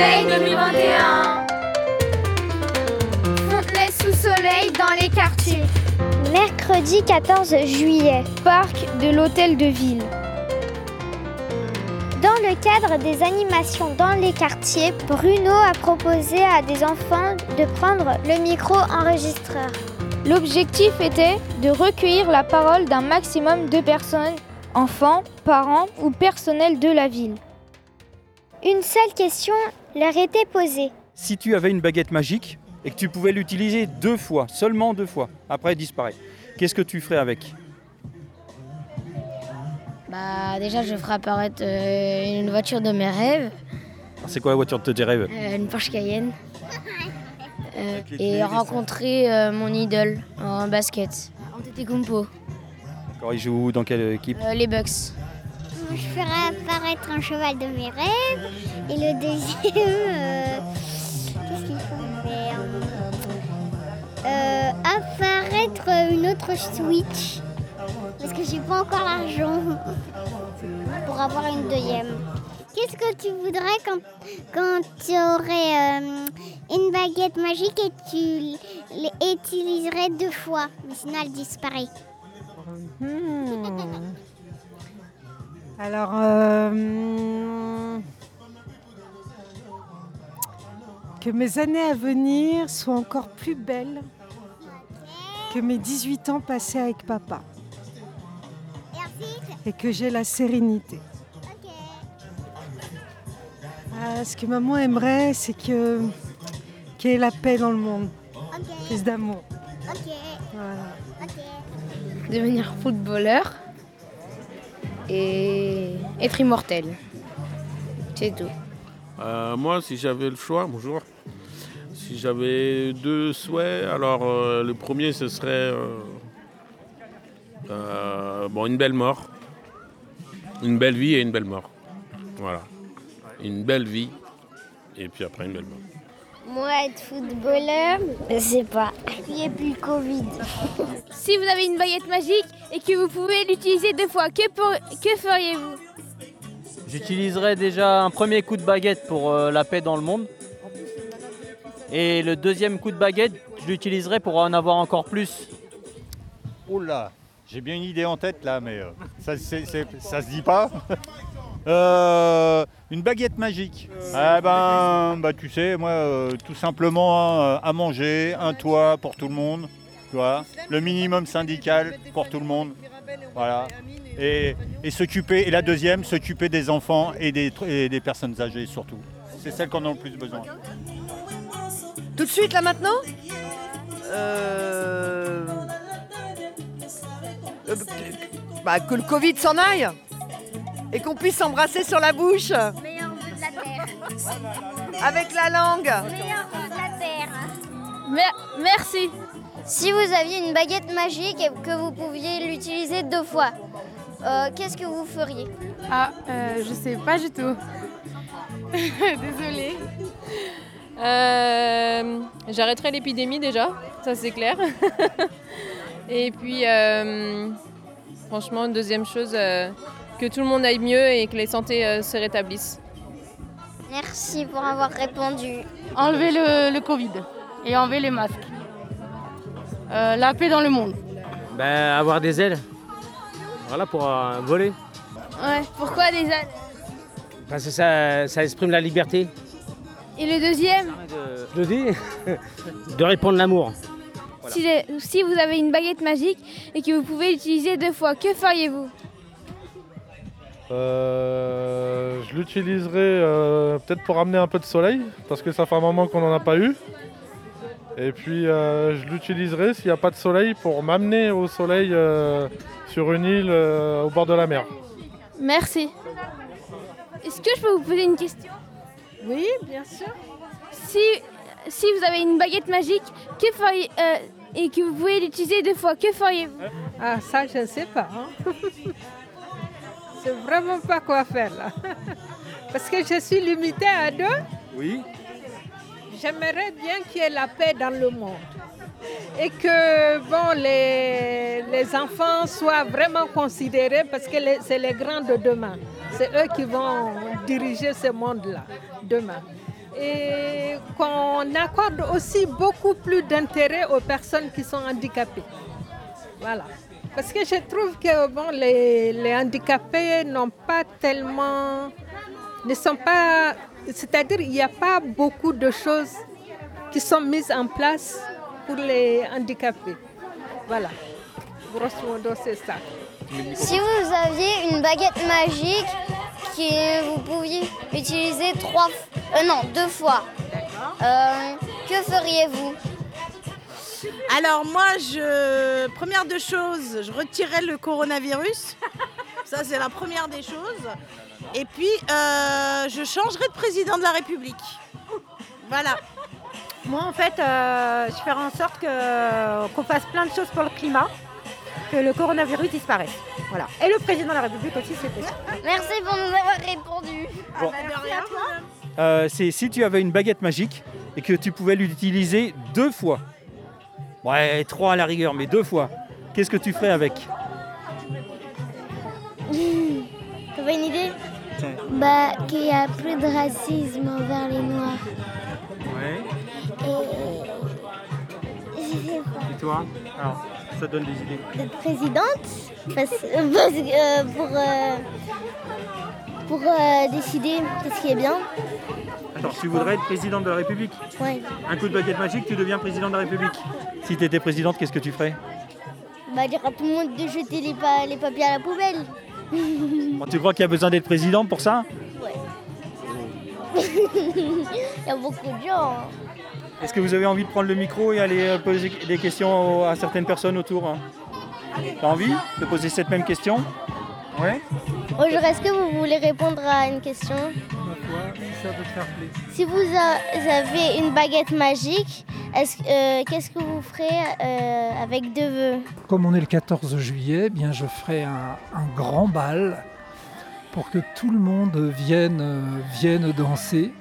Soleil 2021. Fontenay sous soleil dans les quartiers. Mercredi 14 juillet. Parc de l'Hôtel de Ville. Dans le cadre des animations dans les quartiers, Bruno a proposé à des enfants de prendre le micro-enregistreur. L'objectif était de recueillir la parole d'un maximum de personnes, enfants, parents ou personnel de la ville. Une seule question leur était posée. Si tu avais une baguette magique et que tu pouvais l'utiliser deux fois, seulement deux fois, après elle disparaît, qu'est-ce que tu ferais avec? Bah déjà je ferai apparaître euh, une voiture de mes rêves, C'est quoi la voiture de tes rêves? Euh, une Porsche Cayenne. Euh, et rencontrer euh, mon idole en basket, Antetokounmpo, Quand il joue dans quelle équipe? Euh, les Bucks. Je ferai apparaître un cheval de mes rêves. Et le deuxième, euh, qu'est-ce qu'il faut faire Euh, Apparaître une autre Switch. Parce que j'ai pas encore l'argent pour avoir une deuxième. Qu'est-ce que tu voudrais quand, quand tu aurais euh, une baguette magique et tu l'utiliserais deux fois, mais sinon elle disparaît Hmm. Alors, euh, que mes années à venir soient encore plus belles que mes 18 ans passés avec papa et que j'ai la sérénité. Ah, ce que maman aimerait, c'est que qu'il y ait la paix dans le monde, plus d'amour. Voilà. Devenir footballeur et être immortel. C'est tout. Euh, moi, si j'avais le choix, bonjour. Si j'avais deux souhaits, alors euh, le premier, ce serait euh, euh, bon, une belle mort. Une belle vie et une belle mort. Voilà. Une belle vie et puis après une belle mort. Moi, être footballeur, je sais pas. Il n'y a plus le Covid. Si vous avez une baguette magique et que vous pouvez l'utiliser deux fois, que, feriez-vous? J'utiliserai déjà un premier coup de baguette pour euh, la paix dans le monde. Et le deuxième coup de baguette, je l'utiliserai pour en avoir encore plus. Oh là, j'ai bien une idée en tête là, mais euh, ça, c'est- c'est- ça se dit pas. Euh, une baguette magique. Ah ben, bah tu sais, moi, euh, tout simplement hein, à manger, un toit pour tout le monde, tu vois, le minimum syndical pour tout le monde, voilà. Et, et s'occuper, et la deuxième, s'occuper des enfants et des, et des personnes âgées surtout. C'est celles qui en ont le plus besoin. Tout de suite, là, maintenant? Euh, euh, bah, Que le Covid s'en aille et qu'on puisse s'embrasser sur la bouche avec la langue. Mer- Merci. Si vous aviez une baguette magique et que vous pouviez l'utiliser deux fois, euh, qu'est-ce que vous feriez Ah, euh, je sais pas du tout. Désolée. Euh, J'arrêterai l'épidémie déjà, ça c'est clair. Et puis, euh, franchement, une deuxième chose, euh, que tout le monde aille mieux et que les santé euh, se rétablissent. Merci pour avoir répondu. Enlever le, le Covid et enlever les masques. Euh, la paix dans le monde. Ben, avoir des ailes. Voilà, pour euh, voler. Ouais, pourquoi des ânes Parce que ça, ça exprime la liberté. Et le deuxième? Je le dis, de répondre l'amour. si, si vous avez une baguette magique et que vous pouvez l'utiliser deux fois, que feriez-vous? Euh, je l'utiliserai euh, peut-être pour amener un peu de soleil, parce que ça fait un moment qu'on n'en a pas eu. Et puis euh, je l'utiliserai s'il n'y a pas de soleil pour m'amener au soleil euh, sur une île euh, au bord de la mer. Merci. Est-ce que je peux vous poser une question? Oui, bien sûr. Si, si vous avez une baguette magique que feriez, euh, et que vous pouvez l'utiliser deux fois, que feriez-vous? Ah, ça, je ne sais pas. hein. C'est vraiment pas quoi faire là. Parce que je suis limitée à deux? Oui. J'aimerais bien qu'il y ait la paix dans le monde. Et que bon, les, les enfants soient vraiment considérés parce que c'est les grands de demain. C'est eux qui vont diriger ce monde-là demain. et qu'on accorde aussi beaucoup plus d'intérêt aux personnes qui sont handicapées. Voilà. Parce que je trouve que bon, les, les handicapés n'ont pas tellement. ne sont pas. C'est-à-dire il n'y a pas beaucoup de choses qui sont mises en place pour les handicapés. Voilà. Grosso modo, c'est ça. Si vous aviez une baguette magique que vous pouviez utiliser trois, euh, non, deux fois, euh, que feriez-vous? Alors moi, je première deux choses, je retirerais le coronavirus. Ça, c'est la première des choses. Et puis, euh, je changerai de président de la République. Voilà. Moi, en fait, euh, je ferai en sorte que- qu'on fasse plein de choses pour le climat, que le coronavirus disparaisse. Voilà. Et le président de la République aussi, c'est possible. Merci pour nous avoir répondu. Bon. Merci à toi. Euh, c'est si tu avais une baguette magique et que tu pouvais l'utiliser deux fois. Ouais, trois à la rigueur, mais deux fois. Qu'est-ce que tu ferais avec? T'as pas une idée Bah, qu'il n'y a plus de racisme envers les Noirs. Ouais. Et. Je sais pas. Et toi Alors, ça donne des idées. D'être présidente parce, euh, parce que, euh, pour, euh, pour euh, décider ce qui est bien. Attends, tu voudrais être présidente de la République Ouais. Un coup de baguette magique, tu deviens président de la République. Si tu étais présidente, qu'est-ce que tu ferais? Bah, dire à tout le monde de jeter les, pa- les papiers à la poubelle. Bon, Tu crois qu'il y a besoin d'être présidente pour ça Il y a beaucoup de gens. hein. Est-ce que vous avez envie de prendre le micro et aller euh, poser des questions à certaines personnes autour hein T'as envie de poser cette même question Ouais. Bonjour, est-ce que vous voulez répondre à une question? Si vous a- avez une baguette magique, euh, qu'est-ce que vous ferez euh, avec deux vœux Comme on est le 14 juillet, eh bien je ferai un, grand bal pour que tout le monde vienne, euh, vienne danser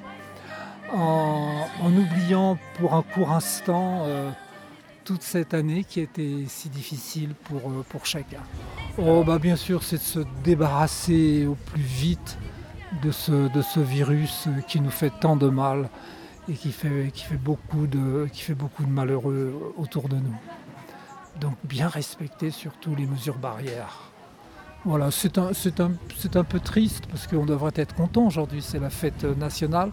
en, en oubliant pour un court instant toute cette année qui était si difficile pour, pour chacun. Oh, bah, bien sûr, c'est de se débarrasser au plus vite de ce, de ce virus qui nous fait tant de mal et qui fait, qui fait, beaucoup, de, qui fait beaucoup de malheureux autour de nous. Donc bien respecter surtout les mesures barrières. Voilà, c'est un, un, un peu triste parce qu'on devrait être content aujourd'hui, c'est la fête nationale,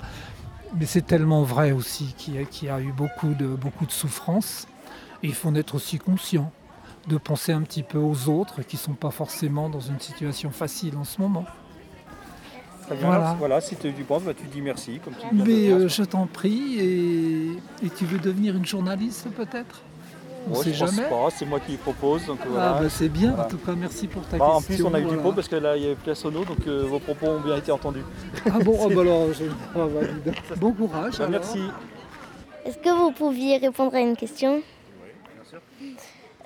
mais c'est tellement vrai aussi qu'il y a, eu beaucoup de, beaucoup de souffrances. Il faut en être aussi conscient, de penser un petit peu aux autres qui ne sont pas forcément dans une situation facile en ce moment. Très bien. Voilà. Voilà, si tu du penses, bah, tu dis merci. Comme tu Mais euh, je t'en prie, et, et tu veux devenir une journaliste peut-être? On Moi, sait je jamais. pas, c'est moi qui propose. Donc, Ah voilà. bah c'est bien, Voilà. en tout cas merci pour ta Bah, question. en plus, on a eu du pot parce que là, il y avait plus la sono, donc euh, vos propos ont bien été entendus. Ah bon, ah bah alors, je... bah, bon courage. Bah, alors. merci. Est-ce que vous pouviez répondre à une question?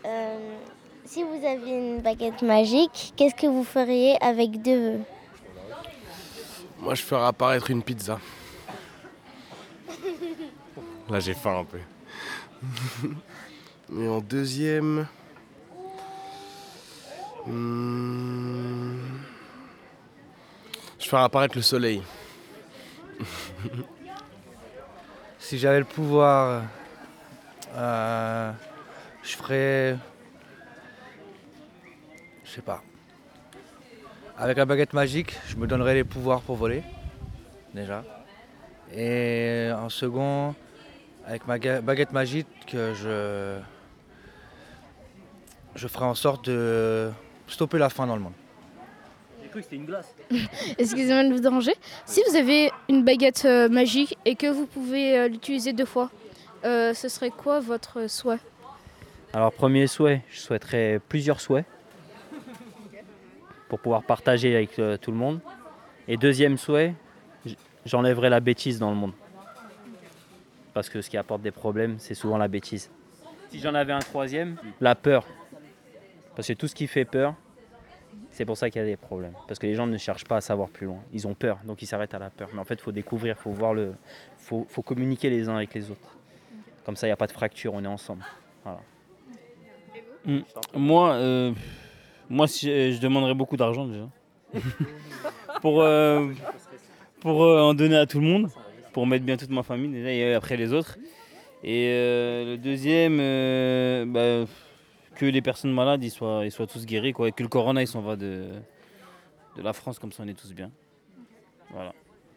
Euh, Si vous aviez une baguette magique, qu'est-ce que vous feriez avec deux vœux Moi, je ferai apparaître une pizza. Là, j'ai faim un peu. Et en deuxième. hmm, Je ferai apparaître le soleil. Si j'avais le pouvoir, euh, je ferais. Je sais pas. Avec la baguette magique, je me donnerais les pouvoirs pour voler, déjà. Et en second, avec ma baguette magique, je. Je ferai en sorte de stopper la faim dans le monde. J'ai cru que c'était une glace. Excusez-moi de vous déranger. Si vous avez une baguette euh, magique et que vous pouvez euh, l'utiliser deux fois, euh, ce serait quoi votre souhait? Alors, premier souhait, je souhaiterais plusieurs souhaits pour pouvoir partager avec euh, tout le monde. Et deuxième souhait, j'enlèverai la bêtise dans le monde. Parce que ce qui apporte des problèmes, c'est souvent la bêtise. Si j'en avais un troisième, la peur. Parce que tout ce qui fait peur, c'est pour ça qu'il y a des problèmes. Parce que les gens ne cherchent pas à savoir plus loin. Ils ont peur, donc ils s'arrêtent à la peur. Mais en fait, il faut découvrir, il faut voir le. faut, communiquer les uns avec les autres. Comme ça, il n'y a pas de fracture, on est ensemble. Hmm. Moi, euh, moi si je, je demanderais beaucoup d'argent déjà. pour euh, pour euh, en donner à tout le monde. pour mettre bien toute ma famille déjà, et après les autres. Et euh, le deuxième, euh, bah, que les personnes malades ils soient, ils soient tous guéris, quoi, et que le corona il s'en va de, de la France, comme ça on est tous bien. Voilà.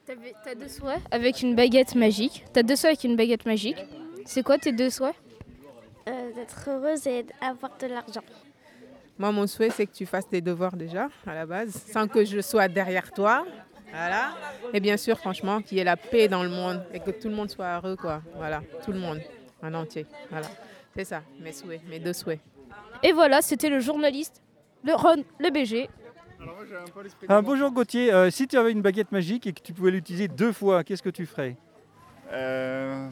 T'as deux souhaits avec une baguette magique. T'as deux souhaits avec une baguette magique. C'est quoi tes deux souhaits? Euh, D'être heureuse et d'avoir de l'argent. Moi, mon souhait, c'est que tu fasses tes devoirs déjà, à la base, sans que je sois derrière toi. Voilà. Et bien sûr, franchement, qu'il y ait la paix dans le monde et que tout le monde soit heureux, quoi. Voilà, tout le monde, en entier. Voilà. C'est ça, mes souhaits, mes deux souhaits. Et voilà, c'était le journaliste, le Ron, le BG. Ah, bonjour Gauthier, Euh, si tu avais une baguette magique et que tu pouvais l'utiliser deux fois, qu'est-ce que tu ferais? Euh,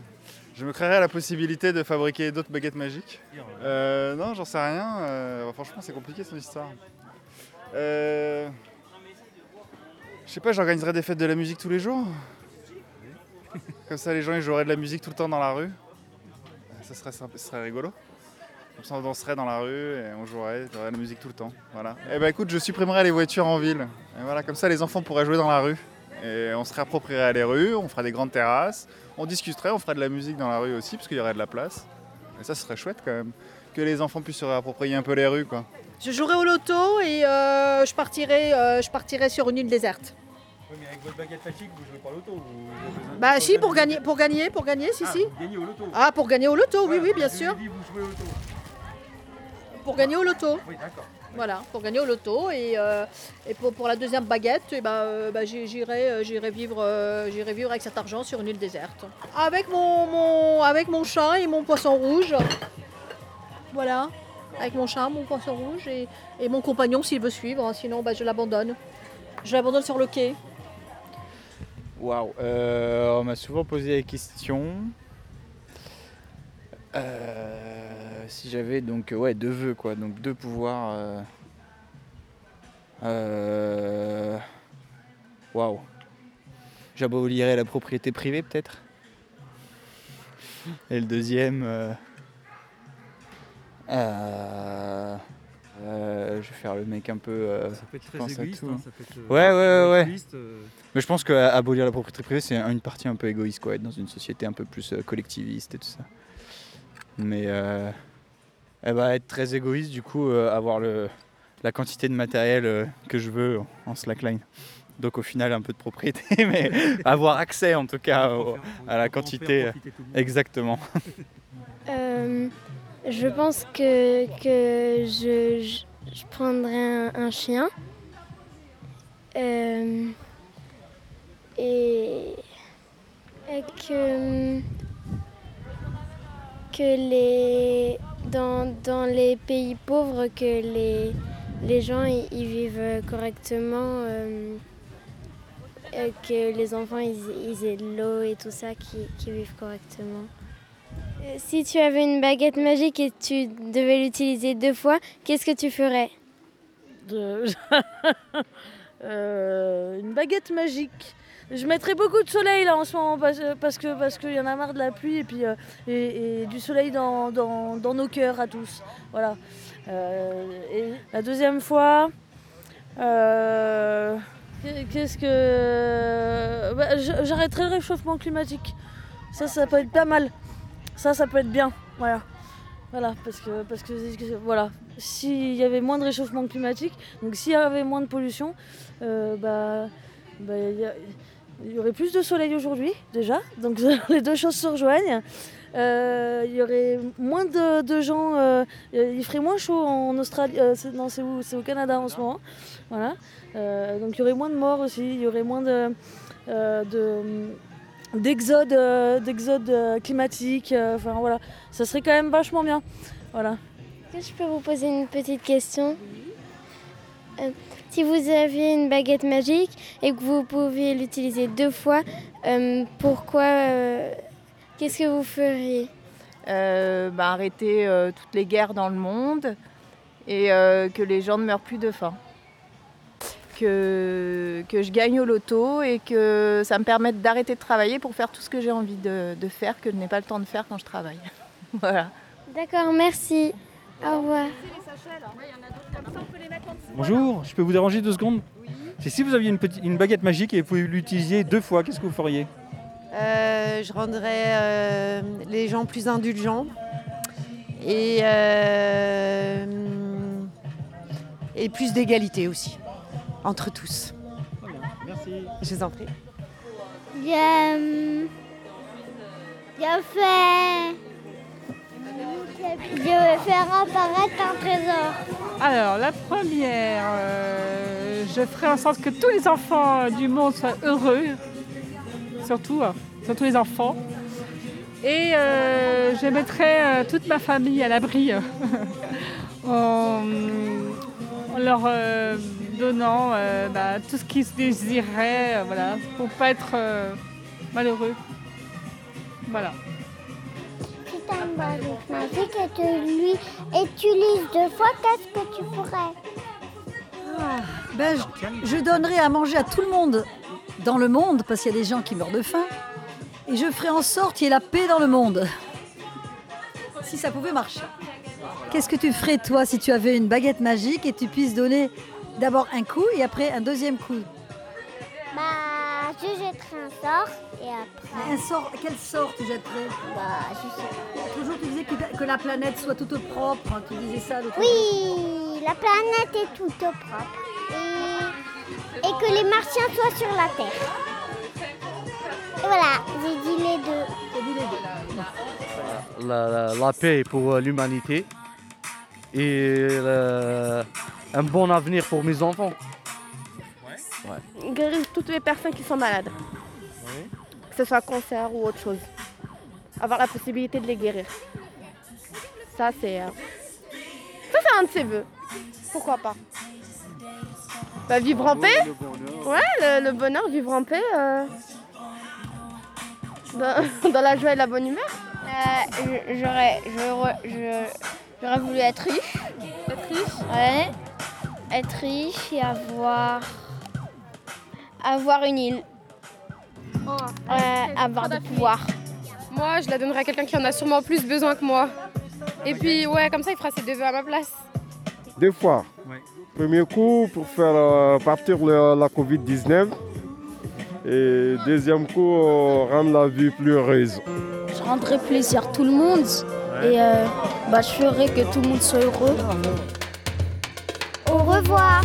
je me créerais la possibilité de fabriquer d'autres baguettes magiques. Euh, non, j'en sais rien. Euh, franchement, c'est compliqué son histoire. Euh, je sais pas, j'organiserais des fêtes de la musique tous les jours. Comme ça, les gens ils joueraient de la musique tout le temps dans la rue. Ça serait, ça serait rigolo. Comme ça, on danserait dans la rue et on jouerait, de la musique tout le temps. Voilà. Et ben écoute, je supprimerais les voitures en ville. Et voilà, comme ça, les enfants pourraient jouer dans la rue. Et on se réapproprierait les rues, on ferait des grandes terrasses, on discuterait, on ferait de la musique dans la rue aussi, parce qu'il y aurait de la place. Et ça, ce serait chouette quand même. Que les enfants puissent se réapproprier un peu les rues, quoi. Je jouerai au loto et euh, je, partirai, euh, je partirai sur une île déserte. Oui, mais avec votre baguette magique, vous jouez pas au loto Bah si, pour gagner, pour gagner, pour gagner, si, si. Gagner au loto. Ah, pour gagner au loto, oui, oui, bien sûr. dit, vous jouez au loto. Pour gagner au loto. Oui, d'accord. Voilà, pour gagner au loto. Et, euh, et pour, pour la deuxième baguette, eh ben, euh, bah, j'irai euh, j'irai vivre, euh, j'irai vivre avec cet argent sur une île déserte. Avec mon, mon- avec mon chat et mon poisson rouge. Voilà, avec mon chat, mon poisson rouge et, et mon compagnon s'il veut suivre. hein, Sinon, bah, je l'abandonne. Je l'abandonne sur le quai. Waouh, on m'a souvent posé la question. Euh, si j'avais donc euh, ouais deux vœux quoi, donc deux pouvoirs. euh, euh, Waouh. J'abolirais la propriété privée peut-être. Et le deuxième. euh, euh, euh, je vais faire le mec un peu. euh, peut être très égoïste, tout. hein, ça peut être, euh, ouais, ouais, ouais, euh. Mais je pense qu'abolir la propriété privée, c'est une partie un peu égoïste, quoi, être dans une société un peu plus euh, collectiviste et tout ça. Mais euh, eh ben, être très égoïste, du coup, euh, avoir le, la quantité de matériel euh, que je veux en slackline. Donc au final, un peu de propriété, mais avoir accès en tout cas au- à la quantité. euh, Exactement. Je pense que, que je, je, prendrais un, un chien. Et, et que, que les, dans, dans les pays pauvres, que les, les gens y vivent correctement. euh, que les enfants ils, ils aient de l'eau et tout ça, qui, qui vivent correctement. Euh, Si tu avais une baguette magique et tu devais l'utiliser deux fois, qu'est-ce que tu ferais? Euh, une baguette magique. Je mettrais beaucoup de soleil là en ce moment parce, que parce qu'il y en a marre de la pluie et puis euh, et, du soleil dans, dans- nos cœurs à tous. Voilà. Euh, la deuxième fois, euh, qu'est-ce que bah, j'arrêterai le réchauffement climatique. Ça, ça peut être pas mal. Ça, ça peut être bien. Voilà. Voilà, parce que, parce que voilà, s'il y avait moins de réchauffement climatique, donc s'il y avait moins de pollution, euh, bah, bah, il y aurait plus de soleil aujourd'hui déjà, donc les deux choses se rejoignent. Euh, il y aurait moins de, de gens, euh, il ferait moins chaud en Australie, euh, c'est- non c'est où? C'est au Canada en ce moment, voilà. Euh, donc il y aurait moins de morts aussi, il y aurait moins de, euh, de d'exode euh, d'exode euh, climatique euh, enfin voilà. Ça serait quand même vachement bien. Voilà. Est-ce que je peux vous poser une petite question? Euh, Si vous aviez une baguette magique et que vous pouviez l'utiliser deux fois, euh, pourquoi euh, Qu'est-ce que vous feriez? Euh, bah, arrêter toutes les guerres dans le monde et que les gens ne meurent plus de faim. Que, que je gagne au loto et que ça me permette d'arrêter de travailler pour faire tout ce que j'ai envie de, de faire, que je n'ai pas le temps de faire quand je travaille. voilà. D'accord, merci. Au revoir. Bonjour, je peux vous déranger deux secondes C'est si vous aviez une, petite, une baguette magique et vous pouvez l'utiliser deux fois, qu'est-ce que vous feriez Euh, je rendrais euh, les gens plus indulgents et, euh, et plus d'égalité aussi entre tous. Merci. Je vous en prie. Je, je fais. Je vais faire apparaître un trésor. Alors, la première, euh, je ferai en sorte que tous les enfants du monde soient heureux, surtout, euh, surtout les enfants. Et euh, je mettrai euh, toute ma famille à l'abri euh, en, leur donnant bah, tout ce qu'ils désiraient, voilà, pour pas être malheureux. Voilà. Et tu lui utilises deux fois, qu'est-ce que tu ferais? Ben, je, je donnerai à manger à tout le monde dans le monde, parce qu'il y a des gens qui meurent de faim. Et je ferai en sorte qu'il y ait la paix dans le monde. Si ça pouvait marcher. Qu'est-ce que tu ferais, toi, si tu avais une baguette magique et tu puisses donner d'abord un coup et après un deuxième coup? Je jetterai un sort et après. Un sort, quel sort tu jetterais Bah, je sais. Toujours, tu disais que, que la planète soit toute propre. hein, Tu disais ça l'autre Oui, la planète est toute propre. Et, et que les martiens soient sur la Terre. Et voilà, j'ai dit les deux. J'ai dit les deux. la, la- la paix pour euh, l'humanité et le- un bon avenir pour mes enfants. Guérir toutes les personnes qui sont malades, que ce soit cancer ou autre chose. Avoir la possibilité de les guérir. Ça, c'est. euh, Ça, c'est un de ses voeux. Pourquoi pas? Bah, Vivre en paix Ouais, le, le bonheur, vivre en paix. euh, Dans, dans la joie et la bonne humeur. Euh, j'aurais, j'aurais, je- j'aurais voulu être riche. Être riche? Ouais. Être riche et avoir, avoir une île. Ouais, avoir des pouvoirs. Moi, je la donnerai à quelqu'un qui en a sûrement plus besoin que moi. Et puis, ouais, comme ça, il fera ses deux vœux à ma place. Deux fois. Premier coup pour faire euh, partir le- la Covid-19 et deuxième coup euh, rendre la vie plus heureuse. Je rendrai plaisir à tout le monde et euh, bah, je ferai que tout le monde soit heureux. Au revoir.